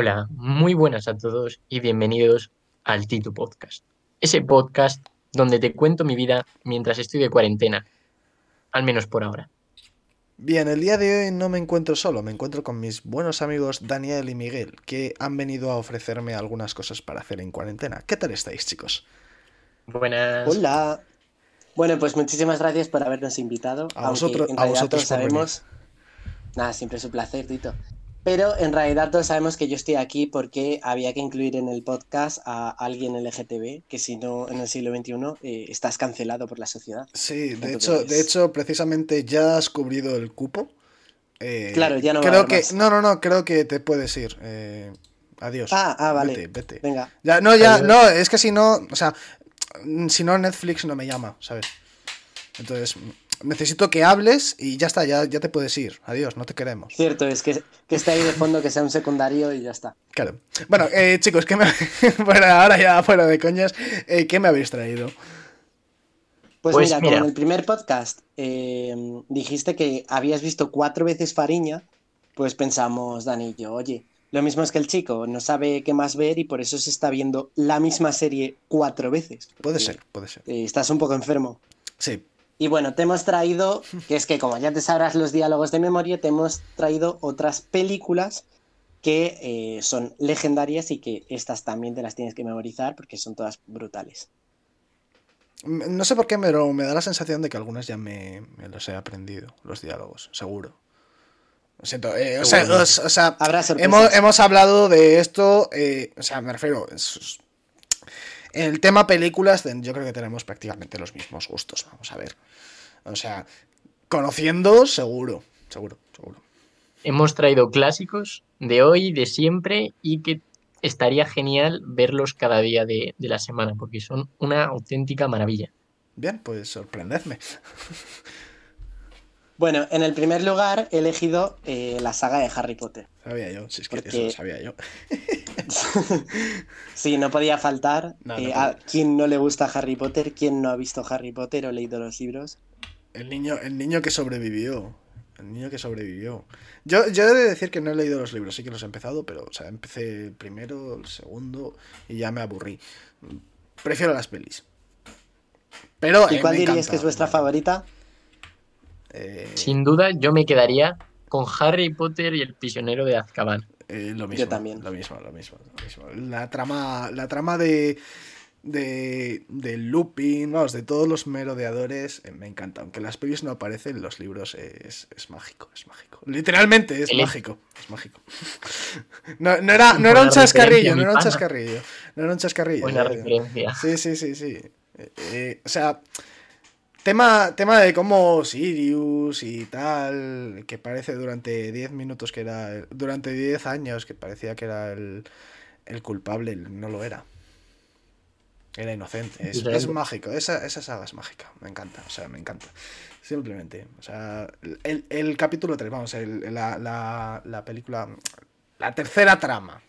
Hola, muy buenas a todos y bienvenidos al Titu Podcast. Ese podcast donde te cuento mi vida mientras estoy de cuarentena, al menos por ahora. Bien, el día de hoy no me encuentro solo, me encuentro con mis buenos amigos Daniel y Miguel, que han venido a ofrecerme algunas cosas para hacer en cuarentena. ¿Qué tal estáis, chicos? Buenas. Hola. Bueno, pues muchísimas gracias por habernos invitado. A vosotros- a vosotros sabemos. Nada, siempre es un placer, Tito. Pero en realidad todos sabemos que yo estoy aquí porque había que incluir en el podcast a alguien LGTB, que si no en el siglo XXI eh, estás cancelado por la sociedad. Sí, de hecho, de hecho, precisamente ya has cubrido el cupo. Eh, Claro, ya no va a creo haber que más. No, no, no, creo que te puedes ir. Eh, adiós. Ah, ah, vale. Vete, vete. Venga. Ya, no, ya, Adiós. no, es que si no, o sea, si no Netflix no me llama, ¿sabes? Entonces, necesito que hables y ya está, ya, ya te puedes ir. Adiós, no te queremos. Cierto, es que, que esté ahí de fondo, que sea un secundario y ya está. Claro. Bueno, eh, chicos, ¿qué me... bueno, ahora ya fuera de coñas, eh, ¿qué me habéis traído? Pues, Pues mira, mira. como en el primer podcast eh, dijiste que habías visto cuatro veces Fariña, pues pensamos, Dani y yo, oye, lo mismo es que el chico no sabe qué más ver y por eso se está viendo la misma serie cuatro veces. Puede ser, puede ser. eh, estás un poco enfermo. Sí, Y bueno, te hemos traído, que es que como ya te sabrás los diálogos de memoria, te hemos traído otras películas que eh, son legendarias y que estas también te las tienes que memorizar porque son todas brutales. No sé por qué, pero me da la sensación de que algunas ya me, me los he aprendido, los diálogos, seguro. Lo siento, eh, o, sea, o hemos, hemos hablado de esto, eh, o sea, me refiero, es- el tema películas, yo creo que tenemos prácticamente los mismos gustos, vamos a ver. O sea, conociendo, seguro, seguro, seguro. Hemos traído clásicos de hoy, de siempre y que estaría genial verlos cada día de, de la semana porque son una auténtica maravilla. Bien, pues sorprendedme. Bueno, en el primer lugar he elegido eh, la saga de Harry Potter. Sabía yo, si es que Porque- eso lo sabía yo. Sí, no podía faltar. No, no eh, podía. a quien no le gusta Harry Potter, quien no ha visto Harry Potter o leído los libros. El niño, el niño que sobrevivió. El niño que sobrevivió. Yo, yo he de decir que no he leído los libros, sí que los he empezado, pero o sea, empecé el primero, el segundo y ya me aburrí. Prefiero las pelis. Pero, ¿Y eh, cuál dirías encanta. que es vuestra favorita? Eh, Sin duda, yo me quedaría con Harry Potter y el prisionero de Azkaban. Eh, lo mismo. también. Lo mismo, lo mismo, lo mismo. La trama, la trama de, de, de Lupin, vamos, de todos los merodeadores, eh, me encanta. Aunque las pelis no aparecen, en los libros es, es mágico, es mágico. Literalmente es El- mágico, es mágico. No, no era, no era un chascarrillo, no era un chascarrillo. No era un chascarrillo. Buena referencia. Sí, sí, sí, sí. Eh, eh, o sea, tema, tema de cómo Sirius y tal, que parece durante 10 minutos que era, durante 10 años que parecía que era el, el culpable, no lo era. Era inocente. Es, mágico, esa, esa saga es mágica, me encanta, o sea, me encanta. Simplemente, o sea, el, el capítulo 3, vamos, el- la, la, la película, la tercera trama.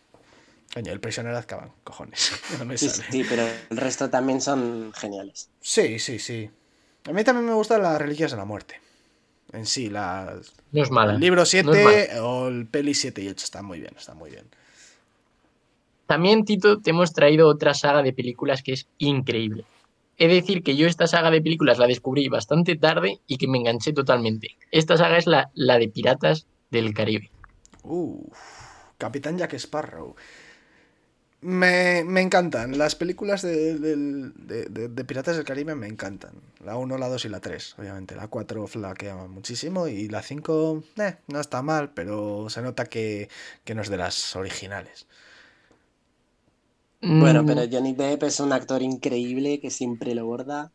Coño, el prisionero de Azkaban, cojones. No me Sí, sale. sí, pero el resto también son geniales. Sí, sí, sí. A mí también me gustan las reliquias de la muerte. En sí, las... No es mala. el libro 7 No es o el peli 7 y 8 está muy bien, está muy bien. También, Tito, te hemos traído otra saga de películas que es increíble. He de decir que yo esta saga de películas la descubrí bastante tarde y que me enganché totalmente. Esta saga es la, la de Piratas del Caribe. Uf, Capitán Jack Sparrow. Me, me encantan. Las películas de, de- de- de Piratas del Caribe me encantan. La 1, la 2 y la 3, obviamente. La 4 flaquea muchísimo y la 5 eh, no está mal, pero se nota que, que no es de las originales. Bueno, Mm, pero Johnny Depp es un actor increíble que siempre lo borda.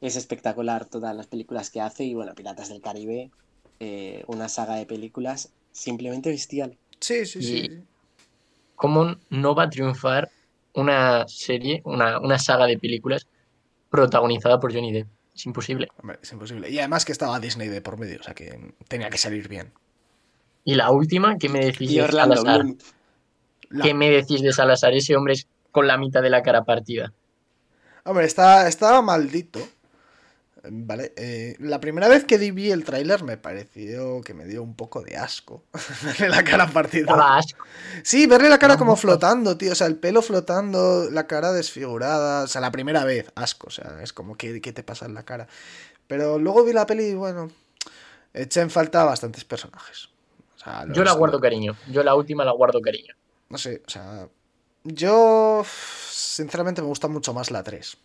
Es espectacular todas las películas que hace y bueno, Piratas del Caribe, eh, una saga de películas simplemente bestial. Sí, sí, sí. Y- ¿Cómo no va a triunfar una serie, una, una saga de películas protagonizada por Johnny Depp? Es imposible. Hombre, es imposible. Y además que estaba Disney de por medio, o sea que tenía que salir bien. Y la última, ¿qué me decís Y de Orlando Salazar? La- ¿Qué me decís de Salazar? Ese hombre es con la mitad de la cara partida. Hombre, está, estaba maldito. Vale, eh, la primera vez que vi el tráiler me pareció que me dio un poco de asco. verle la cara partida. Asco. Sí, verle la cara como flotando, tío. O sea, el pelo flotando, la cara desfigurada. O sea, la primera vez, asco. O sea, es como, ¿qué, qué te pasa en la cara? Pero luego vi la peli y bueno, eché en falta bastantes personajes. O sea, Yo la guardo cariño. Yo la última la guardo cariño. No sé, o sea, yo sinceramente me gusta mucho más la 3.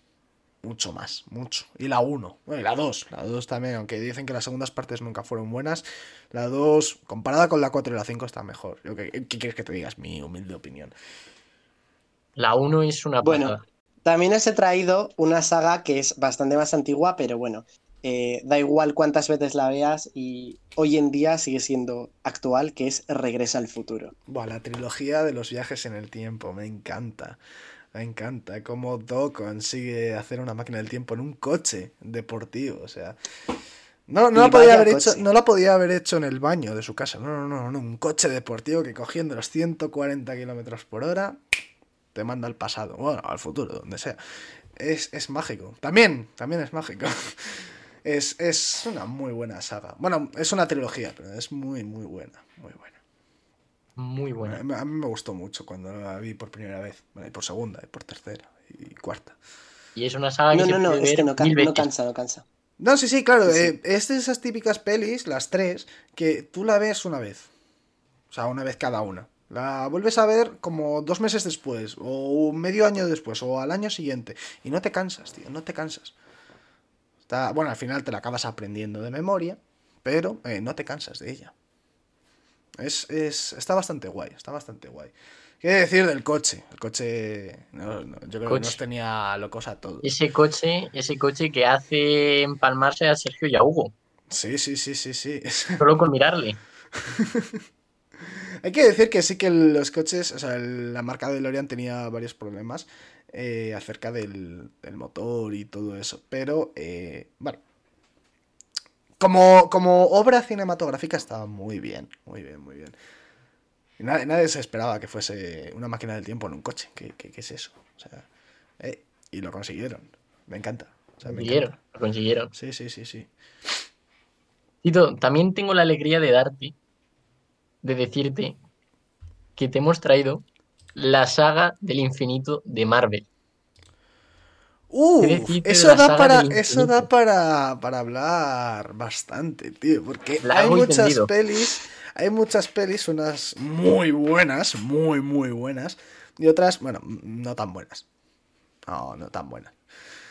Mucho más, mucho. Y la 1. Bueno, y la 2. La 2 también, aunque dicen que las segundas partes nunca fueron buenas. La 2, comparada con la 4 y la 5, está mejor. Yo, ¿qué, qué quieres que te digas? Mi humilde opinión. La 1 es una Bueno, pasada. También os he traído una saga que es bastante más antigua, pero bueno, eh, da igual cuántas veces la veas y hoy en día sigue siendo actual, que es Regresa al futuro. Buah, la trilogía de los viajes en el tiempo, me encanta. Me encanta cómo Doc consigue hacer una máquina del tiempo en un coche deportivo. O sea, no, no, la podía haber coche. hecho, no la podía haber hecho en el baño de su casa. No, no, no, no. Un coche deportivo que cogiendo los 140 kilómetros por hora te manda al pasado. Bueno, al futuro, donde sea. Es, es mágico. También, también es mágico. Es, es una muy buena saga. Bueno, es una trilogía, pero es muy, muy buena. Muy buena. Muy buena. a mí me gustó mucho cuando la vi por primera vez. Bueno, y por segunda, y por tercera, y cuarta. Y es una saga que No, se no, no, puede es ver que no, no cansa, no cansa. No, sí, sí, claro. Sí, sí. eh, es de esas típicas pelis, las tres, que tú la ves una vez. O sea, una vez cada una. La vuelves a ver como dos meses después, o medio año después, o al año siguiente. Y no te cansas, tío, no te cansas. Está, bueno, al final te la acabas aprendiendo de memoria, pero eh, no te cansas de ella. Es, es, está bastante guay, está bastante guay. ¿Qué decir del coche? El coche, no, no, yo creo que nos tenía locos a todos. Ese coche, ese coche que hace empalmarse a Sergio y a Hugo. Sí, sí, sí, sí, sí. Solo con mirarle. Hay que decir que sí que los coches, o sea, la marca de DeLorean tenía varios problemas eh, acerca del, del motor y todo eso. Pero, eh, bueno, como, como obra cinematográfica estaba muy bien, muy bien, muy bien. Y nadie, nadie se esperaba que fuese una máquina del tiempo en un coche. ¿Qué, qué- qué es eso? O sea, eh, y lo consiguieron. Me encanta. O sea, Lo me consiguieron, encanta. lo consiguieron. Sí, sí, sí, sí. Tito, también tengo la alegría de darte, de decirte que te hemos traído la saga del infinito de Marvel. Uh, ¿Qué decirte de eso da para, eso da para, para hablar bastante, tío, porque hay muchas pelis, hay muchas pelis, unas muy buenas, muy, muy buenas, y otras, bueno, no tan buenas. No, no tan buenas.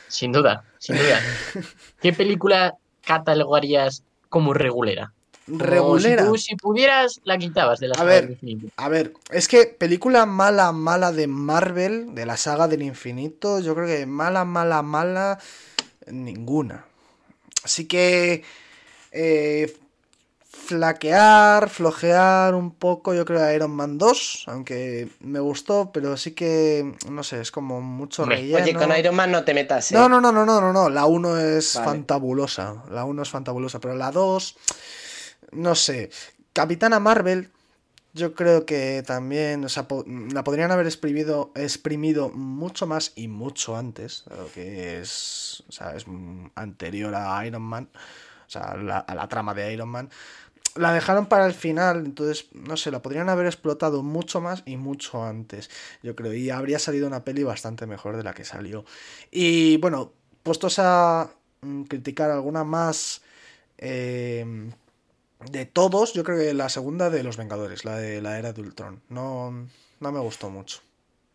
Sin duda, sin duda. ¿Qué película catalogarías como regulera? Regulera. Si, tú- si pudieras, la quitabas de la A saga ver. del infinito. A ver, es que película mala, mala de Marvel, de la saga del infinito, yo creo que mala, mala, mala, ninguna. Así que eh, flaquear, flojear un poco, yo creo a Iron Man 2, aunque me gustó, pero sí que, no sé, es como mucho relleno. Oye, con Iron Man no te metas, ¿eh? No, no, no, no, no, no, no. La 1 es Vale. fantabulosa. La 1 es fantabulosa. Pero la 2, no sé. Capitana Marvel, yo creo que también, o sea, la podrían haber exprimido, exprimido mucho más y mucho antes. Lo que es, o sea, es anterior a Iron Man. O sea, la- a la trama de Iron Man. La dejaron para el final, entonces, no sé, la podrían haber explotado mucho más y mucho antes, yo creo, y habría salido una peli bastante mejor de la que salió. Y bueno, puestos a mm, criticar alguna más eh, de todos, yo creo que la segunda de Los Vengadores, la de la era de Ultron, no, no me gustó mucho.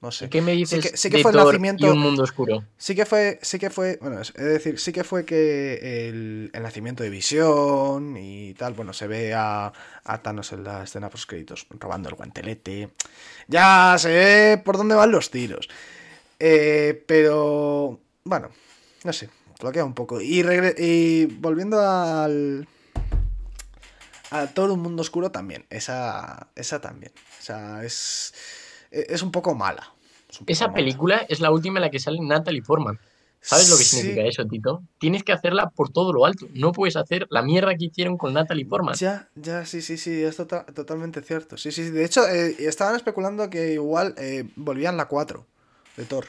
No sé. ¿Y ¿Qué me dices que- sí que de fue el nacimiento- y un mundo oscuro? Sí que fue, sí que fue, bueno, es decir, sí que fue que el, el nacimiento de Visión y tal, bueno, se ve a, a Thanos en la escena post créditos robando el guantelete. Ya se ve por dónde van los tiros. Eh, pero, bueno, no sé, bloquea un poco. Y volviendo al... A todo un mundo oscuro también, esa, esa también. O sea, es, es un poco mala. es un poco Esa mala. película es la última en la que sale Natalie Portman. ¿Sabes lo que Sí. significa eso, Tito? Tienes que hacerla por todo lo alto. No puedes hacer la mierda que hicieron con Natalie Portman. Ya, ya, sí, sí, sí, es tota- totalmente cierto. Sí, sí, sí. De hecho, eh, estaban especulando que igual eh, volvían la 4 de Thor.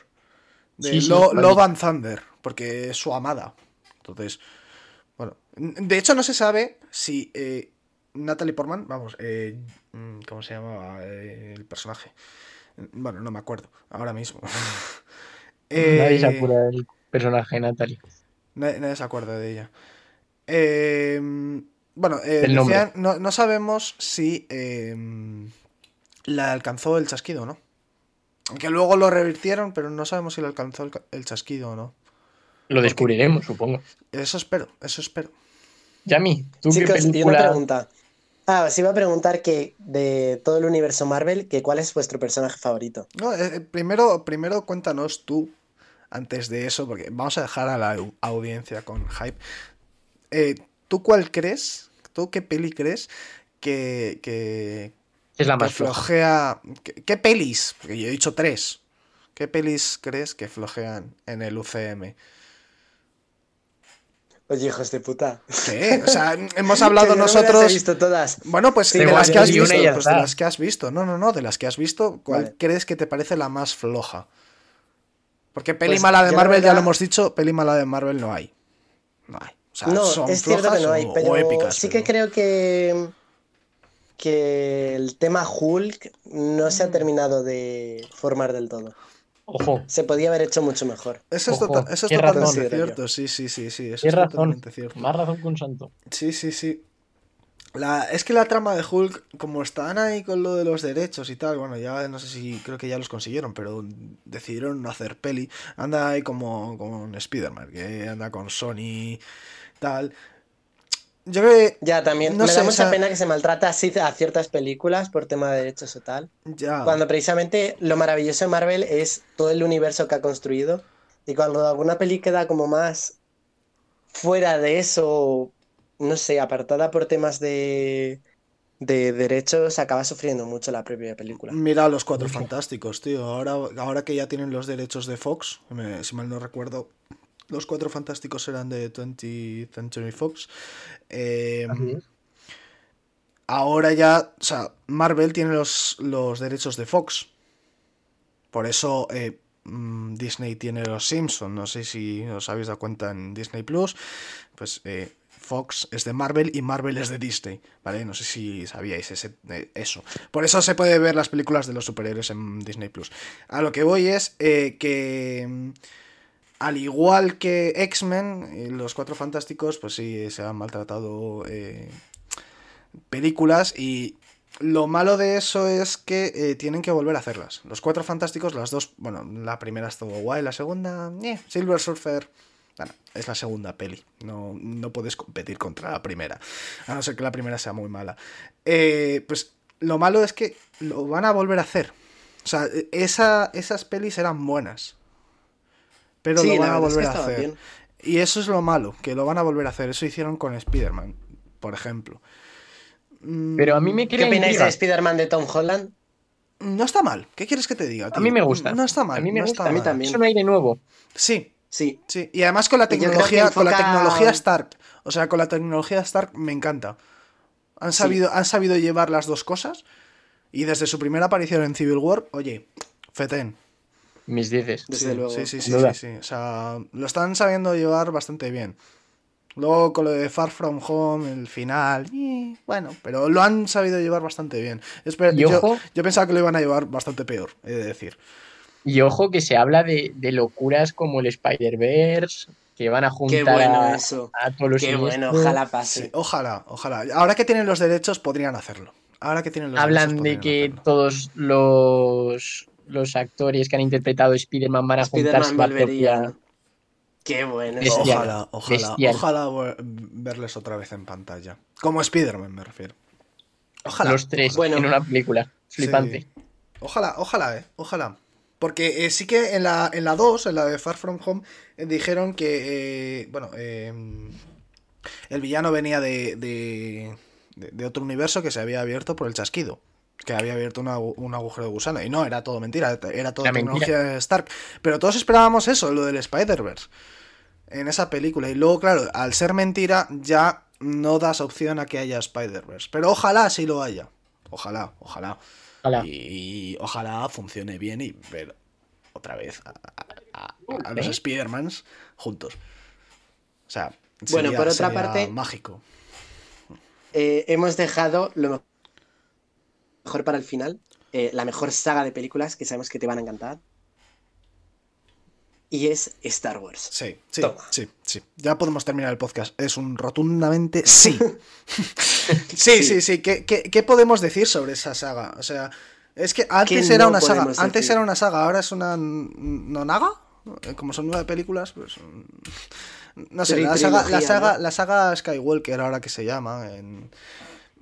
De Sí, sí, Lo- vale. Love and Thunder, porque es su amada. Entonces, bueno, de hecho no se sabe si eh, Natalie Portman, vamos, eh, mm, ¿cómo se llamaba eh, el personaje? Bueno, no me acuerdo, ahora mismo. Nadie se Eh, acuerda del personaje de Natalie. Nadie, nadie se acuerda de ella. Eh, bueno, eh, decían- no, no sabemos si eh, la alcanzó el chasquido o no. Aunque luego lo revirtieron, pero no sabemos si le alcanzó el, chasquido o no. Lo descubriremos, supongo. Eso espero, eso espero. Yami, ¿tú qué Chicos, y una película...? pregunta. Ah, os iba a preguntar que de todo el universo Marvel, que cuál es vuestro personaje favorito. No, eh, eh, primero, primero cuéntanos tú, antes de eso, porque vamos a dejar a la au- audiencia con hype. Eh, ¿Tú cuál crees? ¿Tú qué peli crees que, que, Es la que más floja. flojea. ¿Qué, qué pelis? Porque yo he dicho tres. ¿Qué pelis crees que flojean en el UCM? Oye, hijos de puta. ¿Qué? O sea, hemos hablado no me las nosotros. he visto todas. Bueno, pues Sí, de las que has vi visto. Pues de las que has visto. No, no, no, de las que has visto, ¿cuál Vale. crees que te parece la más floja? Porque peli Pues, mala de Marvel, ya lo hemos dicho, peli mala de Marvel no hay. No hay. O sea, No, son es cierto que flojas no hay, o- pero o épicas. sí pero- que creo que, que el tema Hulk no se ha terminado de formar del todo. Ojo, Se podía haber hecho mucho mejor. Eso es, Ojo, tota- eso es totalmente razón. cierto, sí, sí, sí, sí, eso es razón. totalmente cierto. Más razón que un santo. Sí, sí, sí. La, es que la trama de Hulk, como están ahí con lo de los derechos y tal, bueno, ya no sé si creo que ya los consiguieron, pero decidieron no hacer peli. Anda ahí como con Spider-Man, que anda con Sony, tal. Yo creo que Ya, también No me sé, da mucha o sea- pena que se maltrata así a ciertas películas por tema de derechos o tal. ya. Cuando precisamente lo maravilloso de Marvel es todo el universo que ha construido. Y cuando alguna peli queda como más fuera de eso, no sé, apartada por temas de, de derechos, acaba sufriendo mucho la propia película. Mira a los cuatro fantásticos, tío. Ahora, ahora que ya tienen los derechos de Fox, me- si mal no recuerdo, los cuatro fantásticos eran de 20th Century Fox. eh, es. ahora ya, o sea, Marvel tiene los, los derechos de Fox. Por eso eh, mm, Disney tiene los Simpsons. No sé si os habéis dado cuenta en Disney Plus. Pues eh, Fox es de Marvel y Marvel es de Disney. ¿Vale? No sé si sabíais ese- eh, eso. Por eso se puede ver las películas de los superhéroes en Disney Plus. A lo que voy es que. Al igual que X-Men, eh, los Cuatro Fantásticos, pues sí, se han maltratado eh, películas y lo malo de eso es que eh, tienen que volver a hacerlas. Los Cuatro Fantásticos, las dos, bueno, la primera estuvo guay, la segunda, Silver Surfer, bueno, es la segunda peli, no, no puedes competir contra la primera, a no ser que la primera sea muy mala. Pues lo malo es que lo van a volver a hacer. O sea, esa, esas pelis eran buenas. Pero Sí, lo van a verdad es que volver a hacer. bien. Y eso es lo malo, que lo van a volver a hacer. Eso hicieron con Spider-Man, por ejemplo. Mm, Pero a mí me ¿Qué opináis intriga. de Spider-Man de Tom Holland? No está mal. ¿Qué quieres que te diga? A mí me gusta. No está mal. A mí me no gusta. está A mí también. Es un aire nuevo. Sí, Sí. sí. Y además con la tecnología, con la tecnología Stark. O sea, con la tecnología Stark me encanta. Han Sí. sabido, han sabido llevar las dos cosas. Y desde su primera aparición en Civil War, oye, feten. Mis dices. Desde sí, luego. Sí, sí, sí, sí, sí. O sea, lo están sabiendo llevar bastante bien. Luego con lo de Far From Home, el final, bueno, pero lo han sabido llevar bastante bien. Espera, Y yo, ojo- yo pensaba que lo iban a llevar bastante peor, he de decir. Y ojo que se habla de, de locuras como el Spider-Verse, que van a juntar Qué bueno a, eso. a todos los Qué bueno, ojalá Sí, pase. ojalá, ojalá. Ahora que tienen los derechos, podrían hacerlo. Ahora que tienen los Hablan derechos, de que hacerlo. todos los, los actores que han interpretado Spider-Man van a juntarse Spider-Man la volvería. propia... Qué bueno. Bestial. Ojalá, ojalá, Bestial. ojalá ver- verles otra vez en pantalla. Como Spider-Man, me refiero. Ojalá. Los tres Bueno. en una película. Flipante. Sí. Ojalá, ojalá, eh. Ojalá. Porque eh, sí que en la, en la 2, en la de Far From Home, eh, dijeron que, eh, bueno, eh, el villano venía de, de- de otro universo que se había abierto por el chasquido. Que había abierto un, agu- un agujero de gusano. Y no, era todo mentira, era todo Era tecnología Stark. Pero todos esperábamos eso, lo del Spider-Verse. En esa película. Y luego, claro, al ser mentira, ya no das opción a que haya Spider-Verse. Pero ojalá sí lo haya. Ojalá, ojalá. Ojalá. Y, ojalá funcione bien y ver otra vez a, a- a- a los ¿Eh? Spider-Mans juntos. O sea, Bueno, sería- por otra sería parte- mágico. Eh, hemos dejado lo mejor para el final, eh, la mejor saga de películas que sabemos que te van a encantar. Y es Star Wars. Sí, sí, Toma. sí, sí. Ya podemos terminar el podcast. Es un rotundamente sí. sí, sí, sí. ¿Qué, qué, qué podemos decir sobre esa saga? O sea, es que antes ¿Qué era no una saga. Antes era una saga, ahora es una nonaga. Como son nueve películas, pues. No sé, Tri- la saga, la, saga, ¿no? la saga Skywalker, ahora que se llama. en-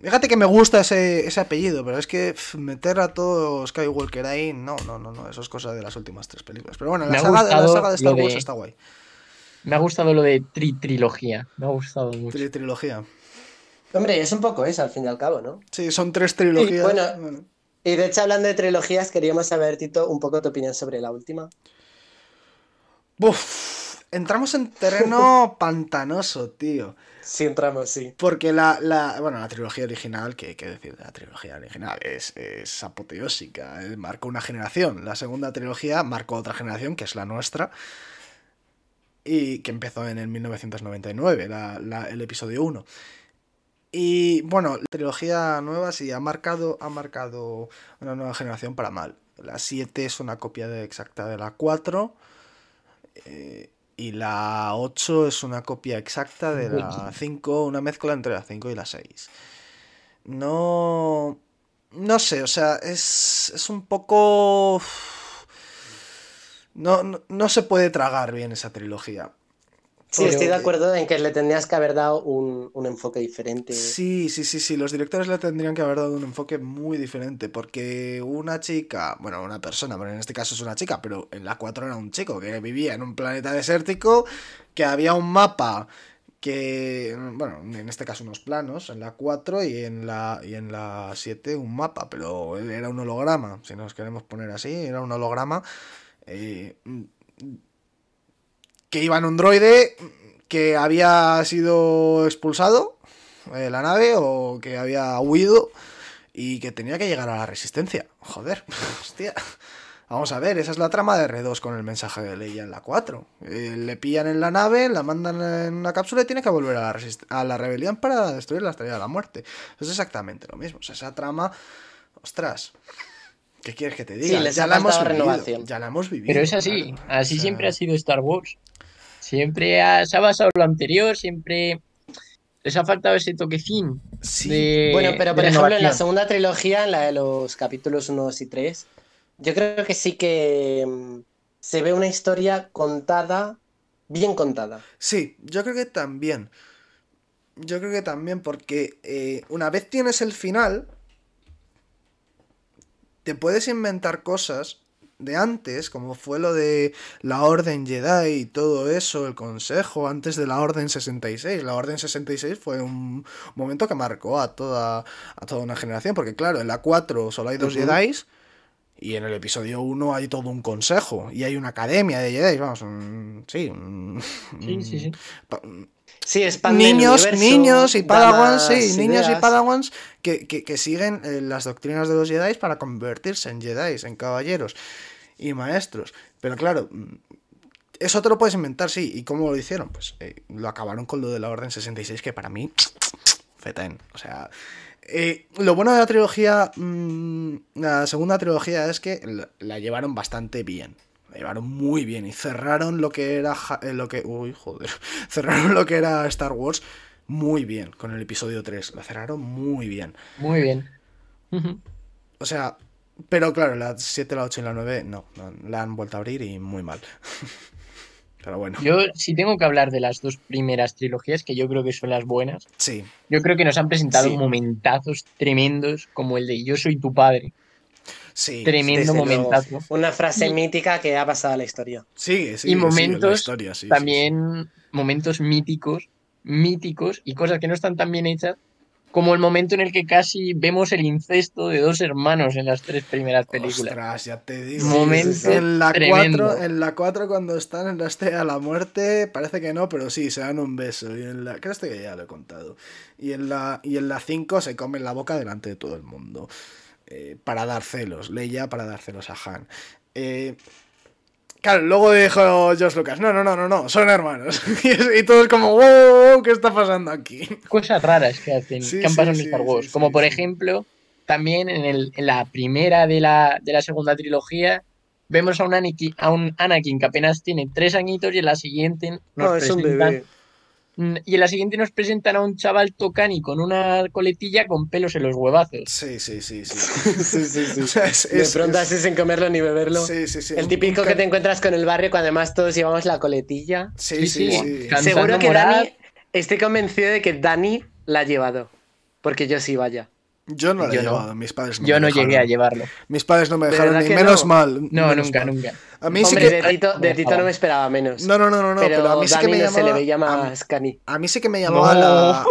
Fíjate que me gusta ese, ese apellido, pero es que meter a todo Skywalker ahí, no, no, no, no, eso es cosa de las últimas tres películas. Pero bueno, la saga, la gustado saga de Star Wars de- está guay. Me ha gustado lo de tri trilogía. Me ha gustado mucho. Tri- trilogía. Hombre, es un poco eso, al fin y al cabo, ¿no? Sí, son tres trilogías. bueno, Bueno. Y de hecho, hablando de trilogías, queríamos saber, Tito, un poco tu opinión sobre la última. Buf, entramos en terreno pantanoso, tío. Sí, entramos, sí. Porque la, la- bueno, la trilogía original, ¿qué, qué decir de la trilogía original? Es, es apoteósica, eh, marcó una generación. La segunda trilogía marcó otra generación, que es la nuestra, y que empezó en el 1999, la- la- el episodio 1. Y bueno, la trilogía nueva sí ha marcado, ha marcado una nueva generación para mal. La 7 es una copia de- exacta de la 4. eh, y la 8 es una copia exacta de la 5, una mezcla entre la 5 y la 6. No. No sé, o sea, es, es un poco. No, no, no se puede tragar bien esa trilogía. Sí, estoy de acuerdo en que le tendrías que haber dado un, un enfoque diferente. Sí, sí, sí, sí. Los directores le tendrían que haber dado un enfoque muy diferente. Porque una chica, bueno, una persona, pero en este caso es una chica, pero en la 4 era un chico que vivía en un planeta desértico, que había un mapa que, bueno, en este caso unos planos, en la 4 y en la, y en la 7 un mapa, pero era un holograma, si nos queremos poner así, era un holograma. eh, que iba en un droide que había sido expulsado de la nave o que había huido y que tenía que llegar a la resistencia. Joder, hostia. Vamos a ver, esa es la trama de R2 con el mensaje de Leia en la 4. Eh, le pillan en la nave, la mandan en una cápsula y tiene que volver a la, a la rebelión para destruir la estrella de la muerte. Es exactamente lo mismo. O sea, esa trama, ostras, ¿qué quieres que te diga? les ya ha la hemos vivido. Ya la hemos vivido. Pero es así, claro. así O sea, siempre ha sido Star Wars. Siempre ha- se ha basado en lo anterior, siempre les ha faltado ese toquecín Sí, de Bueno, pero por ejemplo, en la segunda trilogía, en la de los capítulos 1 y 3, yo creo que sí que mm, se ve una historia contada, bien contada. Sí, yo creo que también. Yo creo que también porque eh, una vez tienes el final, te puedes inventar cosas de antes, como fue lo de la Orden Jedi y todo eso, el consejo antes de la Orden 66. La Orden 66 fue un momento que marcó a toda, a toda una generación, porque claro, en la 4 solo hay dos Ujú. Jedis. Y en el episodio 1 hay todo un consejo y hay una academia de Jedi, vamos, un- sí, un- Sí, sí, sí. Sí, el niños, niños y da padawans, sí, niños y padawans que, que- que siguen eh, las doctrinas de los Jedi para convertirse en Jedi, en caballeros y maestros. Pero claro, mm, eso te lo puedes inventar, sí. ¿Y cómo lo hicieron? Pues eh, lo acabaron con lo de la Orden 66, que para mí, fetén. O sea, eh, lo bueno de la trilogía, mm, la segunda trilogía es que la llevaron bastante bien. La llevaron muy bien y cerraron lo que era eh, lo que uy, joder, cerraron lo que era Star Wars muy bien con el episodio 3, la cerraron muy bien. Muy bien. O sea, pero claro, la 7, la 8 y la 9 no, no, la han vuelto a abrir y muy mal. Pero bueno, Yo, si tengo que hablar de las dos primeras trilogías, que yo creo que son las buenas, sí, yo creo que nos han presentado Sí. momentazos tremendos, como el de Yo soy tu padre. Sí. Tremendo momentazo. Una frase Y- mítica que ha pasado a la historia. Sigue, sigue, y momentos historia, sí, sí, también momentos míticos, míticos y cosas que no están tan bien hechas, como el momento en el que casi vemos el incesto de dos hermanos en las tres primeras sí. películas. Ostras, ya te digo. Momento en la tremendo. 4, en la 4 cuando están en la estrella de la muerte, parece que no, pero sí, se dan un beso. Y en la, creo que ya lo he contado. Y en la y en la 5 se comen la boca delante de todo el mundo. Eh, para dar celos. Leia para dar celos a Han. Eh, Claro, luego dijo Josh Lucas, no, no, no, no, no, son hermanos. y, y todos como, wow, ¿qué está pasando aquí? Cosas raras que hacen, Sí, que han sí, pasado en sí, Star sí, Wars. sí, Como por sí. ejemplo, también en, el, en la primera de la, de la segunda trilogía, vemos a un, Anakin, a un Anakin que apenas tiene tres añitos y en la siguiente nos No, es un presentan bebé. Y en la siguiente nos presentan a un chaval tocani con una coletilla con pelos en los huevazos. Sí, sí, sí, sí. Sí, sí, sí. O sea, es- De es- pronto es- así sin comerlo ni beberlo. Sí, sí, sí. El típico que te encuentras con el barrio cuando además todos llevamos la coletilla. Sí, sí, Sí, sí. sí. Can- Seguro que. Dani, estoy convencido de que Dani la ha llevado. Porque yo sí, vaya. Yo no la he no. llevado, mis padres no Yo me no dejaron. llegué a llevarlo. Mis padres no me ¿De dejaron, ni menos no? mal. No, menos nunca, mal. nunca. A mí sí Hombre, que... de, Tito, de Tito no me esperaba menos. No, no, no, no, no, pero, pero, a mí sí Dani que me no se le llamaba... veía a mí- más cani. A mí sí que me llamaba No. la.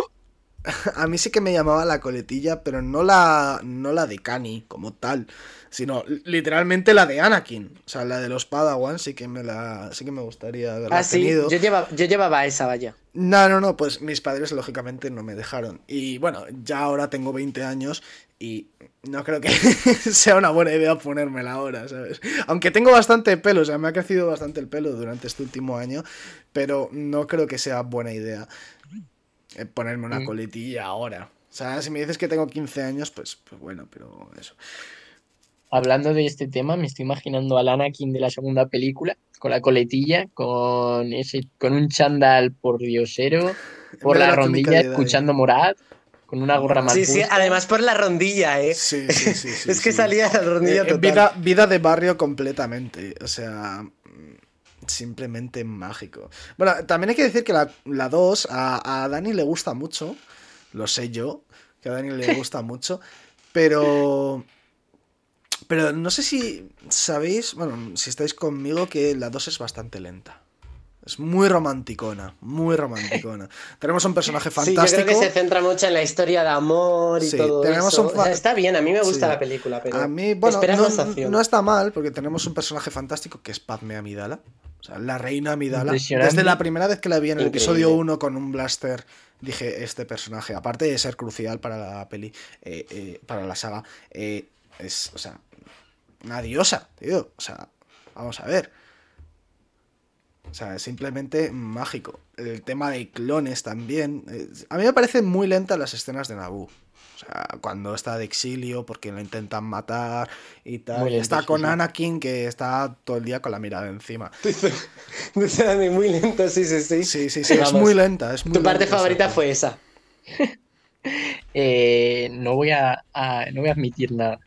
A mí sí que me llamaba la coletilla, pero no la, no la de Cani como tal, sino literalmente la de Anakin. O sea, la de los Padawan sí que me la, sí que me gustaría haberla Ah, sí, tenido. yo llevaba, yo llevaba esa, vaya. No, no, no, pues mis padres lógicamente no me dejaron. Y bueno, ya ahora tengo 20 años y no creo que sea una buena idea ponérmela ahora, ¿sabes? Aunque tengo bastante pelo, o sea, me ha crecido bastante el pelo durante este último año, pero no creo que sea buena idea ponerme una Mm. coletilla ahora. O sea, si me dices que tengo 15 años, pues, pues bueno, pero eso. Hablando de este tema, me estoy imaginando al Anakin de la segunda película, con la coletilla, con ese, con un chándal por diosero, por la la rondilla, escuchando Morad, con una gorra mal Sí, sí, además por la rondilla, ¿eh? Sí, sí, sí. sí, es que sí. salía la rondilla Eh, eh, total. vida, vida de barrio completamente. O sea, simplemente mágico. Bueno, también hay que decir que la, la 2 a, a Dani le gusta mucho. Lo sé yo, que a Dani le gusta mucho. Pero. Pero no sé si sabéis, bueno, si estáis conmigo, que la 2 es bastante lenta. Es muy romanticona, muy romanticona. Tenemos un personaje Sí, fantástico. yo creo que se centra mucho en la historia de amor y Sí, todo tenemos eso. un fa- O sea, está bien, a mí me gusta Sí. la película, pero A mí, bueno, no, más acción. no está mal, porque tenemos un personaje fantástico que es Padme Amidala. O sea, la reina Amidala. Desde la primera vez que la vi en el Increíble. episodio 1 con un blaster, dije, este personaje, aparte de ser crucial para la peli, eh, eh, para la saga, eh, es, o sea, una diosa, tío. O sea, vamos a ver. O sea, es simplemente mágico. El tema de clones también. A mí me parecen muy lentas las escenas de Naboo. O sea, cuando está de exilio porque lo intentan matar y tal. Muy lento, está con sí. Anakin que está todo el día con la mirada encima. Sea, muy lento, sí, sí, sí. Sí, sí, sí, es muy lenta. Es muy Tu parte lenta, favorita exacto. fue esa. Eh, no, voy a, a- no voy a admitir nada.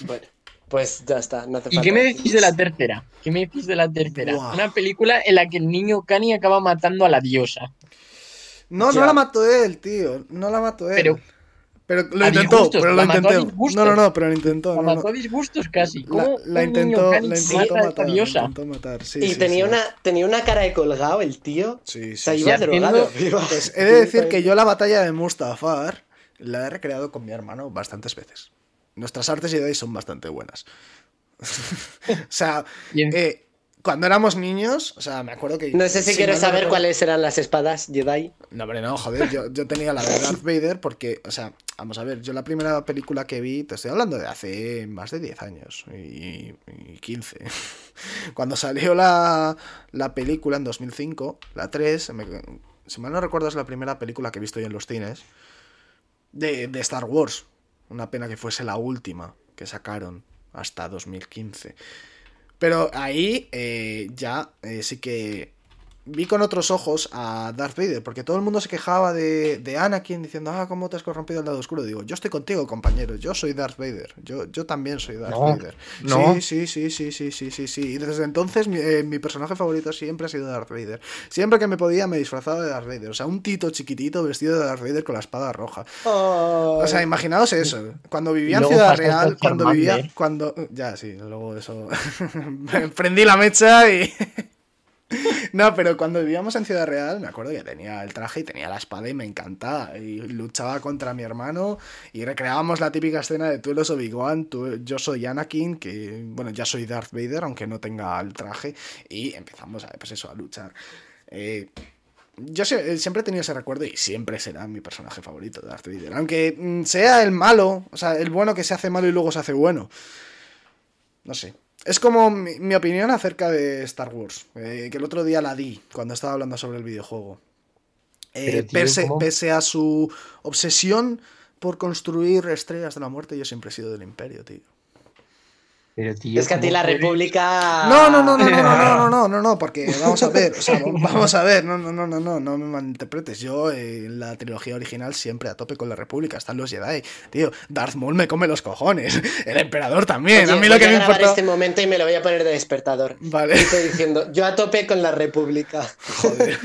Bueno, pues ya está, no hace ¿Y falta qué me decís de la tercera? ¿Qué me decís de la tercera? Una película en la que el niño Kani acaba matando a la diosa. No, Ya. no la mató él, tío. No la mató él. Pero Pero lo intentó, disgustos, pero lo la mató a intentó. disgustos. No, no, no, pero lo intentó. la no, no. mató a disgustos casi. La, ¿Cómo la un intentó, niño Kani la intentó a esta matar. la diosa? intentó matar. Sí, y sí, tenía, sí. Una, tenía una cara de colgado el tío. Sí, O sí, sea, iba drogado. Pues he de decir que yo la batalla de Mustafar la he recreado con mi hermano bastantes veces. Nuestras artes y ideas son bastante buenas. o sea, eh, cuando éramos niños, o sea, me acuerdo que... No sé si quieres mal no saber recuerdo- cuáles eran las espadas Jedi. No, hombre, no, joder, yo, yo tenía la de Darth Vader porque, o sea, vamos a ver, yo la primera película que vi, te estoy hablando de hace más de 10 años y, y 15. Cuando salió la, la película en 2005, la 3, me- si mal no recuerdo es la primera película que he visto yo en los cines, de, de Star Wars. Una pena que fuese la última que sacaron hasta 2015. Pero ahí eh, ya eh, sí que vi con otros ojos a Darth Vader, porque todo el mundo se quejaba de, de Anakin diciendo, ah, ¿cómo te has corrompido el lado oscuro? Digo, yo estoy contigo, compañero, yo soy Darth Vader, yo, yo también soy Darth No, Vader. no. Sí, sí, sí, sí, sí, sí, sí, sí. Y desde entonces mi, eh, mi personaje favorito siempre ha sido Darth Vader. Siempre que me podía me disfrazaba de Darth Vader. O sea, un tito chiquitito vestido de Darth Vader con la espada roja. O sea, imaginaos eso. Cuando vivía en Ciudad Real, cuando vivía. Cuando. Ya, sí, luego eso. Prendí la mecha y. No, pero cuando vivíamos en Ciudad Real, me acuerdo que tenía el traje y tenía la espada y me encantaba. Y luchaba contra mi hermano y recreábamos la típica escena de tú eres Obi-Wan, yo soy Anakin, que bueno, ya soy Darth Vader, aunque no tenga el traje. Y empezamos a, pues eso, a luchar. Eh, yo se- siempre he tenido ese recuerdo y siempre será mi personaje favorito, Darth Vader. Aunque mm, sea el malo, o sea, el bueno que se hace malo y luego se hace bueno. No sé. Es como mi, mi opinión acerca de Star Wars, eh, que el otro día la di cuando estaba hablando sobre el videojuego. Eh, tío, pese, pese a su obsesión por construir estrellas de la muerte, yo siempre he sido del imperio, tío. Pero, tío, Es que a ti ¿cómo la puedes? República. No, no, no, no, no, no, no, no, no, no, no, porque vamos a ver, o sea, vamos a ver, no, no, no, no, no, no me malinterpretes. Yo eh, en la trilogía original siempre a tope con la República, están los Jedi, tío. Darth Maul me come los cojones, el emperador también. Oye, a mí voy lo que a me importa. este momento y me lo voy a poner de despertador. Vale. Y estoy diciendo, yo a tope con la República. Joder.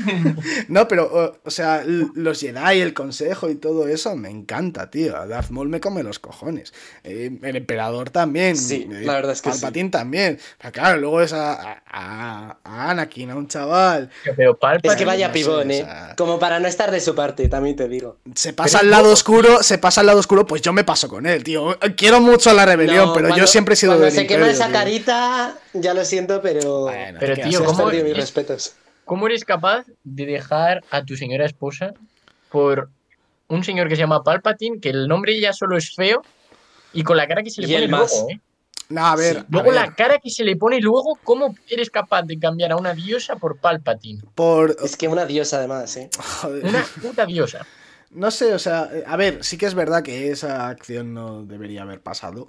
No, pero, o, o sea, los Jedi, el consejo y todo eso me encanta, tío. A Darth Maul me come los cojones. Eh, el emperador también. Sí, eh, la verdad es que sí. Palpatine también. Pero claro, luego es a, a, a Anakin, a un chaval. Pero Palpatine, Es que vaya no sé, pibón, o ¿eh? sea- Como para no estar de su parte, también te digo. Se pasa Pero al lado oscuro, se pasa al lado oscuro, pues yo me paso con él, tío. Quiero mucho a la rebelión, No, pero cuando- yo siempre he sido Cuando del se quema Imperio, esa tío. carita, ya lo siento, pero. Bueno, Pero, ¿qué tío, ¿cómo perdido mis es? respetos. ¿Cómo eres capaz de dejar a tu señora esposa por un señor que se llama Palpatine, que el nombre ya solo es feo, y con la cara que se le Y pone el más. luego, ¿eh? No, a ver, Sí. a Luego ver, la cara que se le pone luego, ¿cómo eres capaz de cambiar a una diosa por Palpatine? por... Es que una diosa, además, ¿eh? Joder. Una puta diosa. No sé, o sea, a ver, sí que es verdad que esa acción no debería haber pasado.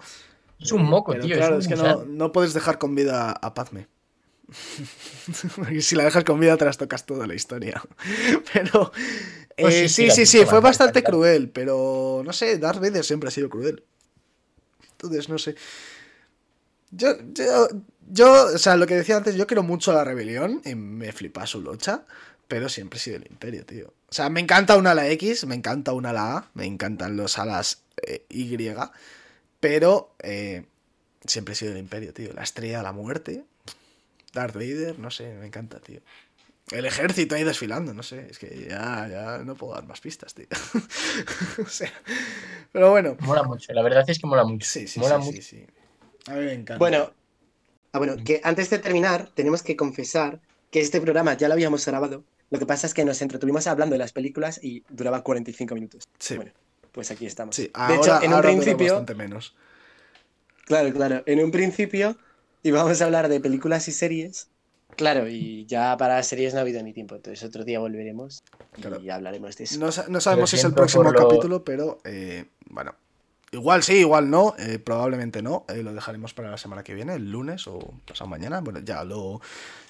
Es un moco, Pero tío. claro, es, que no, no puedes dejar con vida a Padme. Porque si la dejas con vida, trastocas toda la historia. Pero. Pues eh, sí, sí, sí, fue bastante cruel. Pero no sé, Darth Vader siempre ha sido cruel. Entonces, no sé. Yo, yo, yo, o sea, lo que decía antes, yo quiero mucho a la rebelión y me flipa su lucha, pero siempre he sido el imperio, tío. O sea, me encanta una ala X, me encanta una ala A, me encantan los alas eh, Y, pero eh, siempre he sido el imperio, tío. La estrella de la muerte, Darth Vader, no sé, me encanta, tío. El ejército ahí desfilando, no sé, es que ya, ya no puedo dar más pistas, tío. o sea, pero bueno, Mola mucho, la verdad es que mola mucho. sí, sí, mola sí, mucho. sí, sí. A mí me encanta. Bueno, ah, bueno, que antes de terminar, tenemos que confesar que este programa ya lo habíamos grabado. Lo que pasa es que nos entretuvimos hablando de las películas y duraba 45 minutos. Sí. Bueno, pues aquí estamos. Sí, de ahora, hecho, en un ahora principio, bastante menos. claro, claro, en un principio íbamos a hablar de películas y series. Claro, y ya para series no ha habido ni tiempo, entonces otro día volveremos y Claro. hablaremos de eso. No, sa- no sabemos si es el próximo lo- capítulo, pero eh, bueno. Igual sí, igual no, eh, probablemente no. eh, lo dejaremos para la semana que viene, el lunes o pasado mañana. Bueno, ya lo,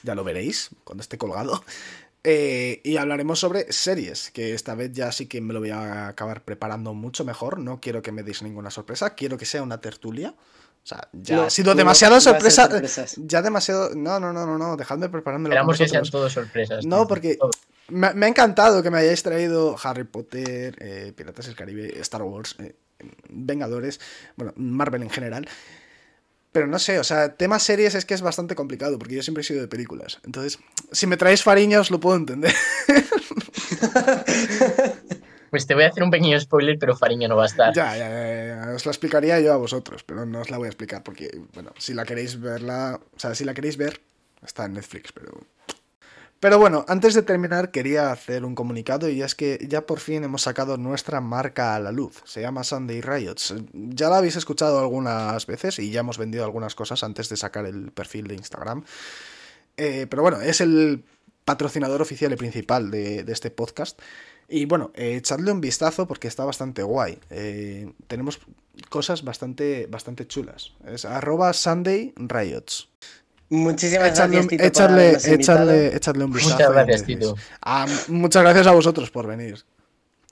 ya lo veréis cuando esté colgado. Eh, y hablaremos sobre series, que esta vez ya sí que me lo voy a acabar preparando mucho mejor. No quiero que me deis ninguna sorpresa, quiero que sea una tertulia. O sea, ya No, ha sido no, demasiado ser sorpresa. sorpresas. Ya demasiado. No, no, no, no, no. Dejadme preparármelo. Esperamos que sean todos sorpresas. No, tío. porque Todo. me, me ha encantado que me hayáis traído Harry Potter, eh, Piratas del Caribe, Star Wars, eh, Vengadores, bueno, Marvel en general. Pero no sé, o sea, temas series es que es bastante complicado, porque yo siempre he sido de películas. Entonces, si me traéis fariños, lo puedo entender. Pues te voy a hacer un pequeño spoiler, pero Fariña no va a estar. ya, ya, ya, ya, os la explicaría yo a vosotros, pero no os la voy a explicar, porque, bueno, si la queréis verla, o sea, si la queréis ver, está en Netflix, pero Pero bueno, antes de terminar quería hacer un comunicado y es que ya por fin hemos sacado nuestra marca a la luz. Se llama Sunday Riots. Ya la habéis escuchado algunas veces y ya hemos vendido algunas cosas antes de sacar el perfil de Instagram. Eh, pero bueno, es el patrocinador oficial y principal de, este podcast. Y bueno, eh, echadle un vistazo porque está bastante guay. Eh, tenemos cosas bastante, bastante chulas. Es arroba Sunday Riots. Muchísimas Echadle, gracias, Tito, por echarle, invitado. echarle, echarle un vistazo. Muchas y gracias. Tito. Ah, muchas gracias a vosotros por venir.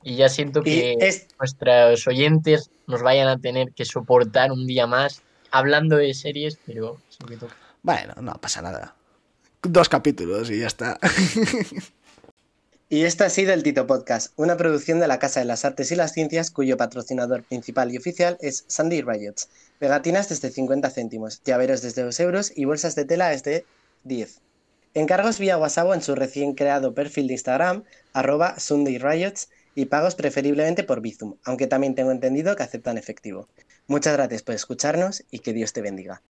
Y ya siento que es- nuestros oyentes nos vayan a tener que soportar un día más hablando de series, pero que. Bueno, no pasa nada. Dos capítulos y ya está. Y esto ha sido el Tito Podcast, una producción de la Casa de las Artes y las Ciencias cuyo patrocinador principal y oficial es Sandy Riots. Pegatinas desde 50 céntimos, llaveros desde 2 euros y bolsas de tela desde 10. Encargos vía WhatsApp en su recién creado perfil de Instagram, arroba Sunday Riots, y pagos preferiblemente por Bizum, aunque también tengo entendido que aceptan efectivo. Muchas gracias por escucharnos y que Dios te bendiga.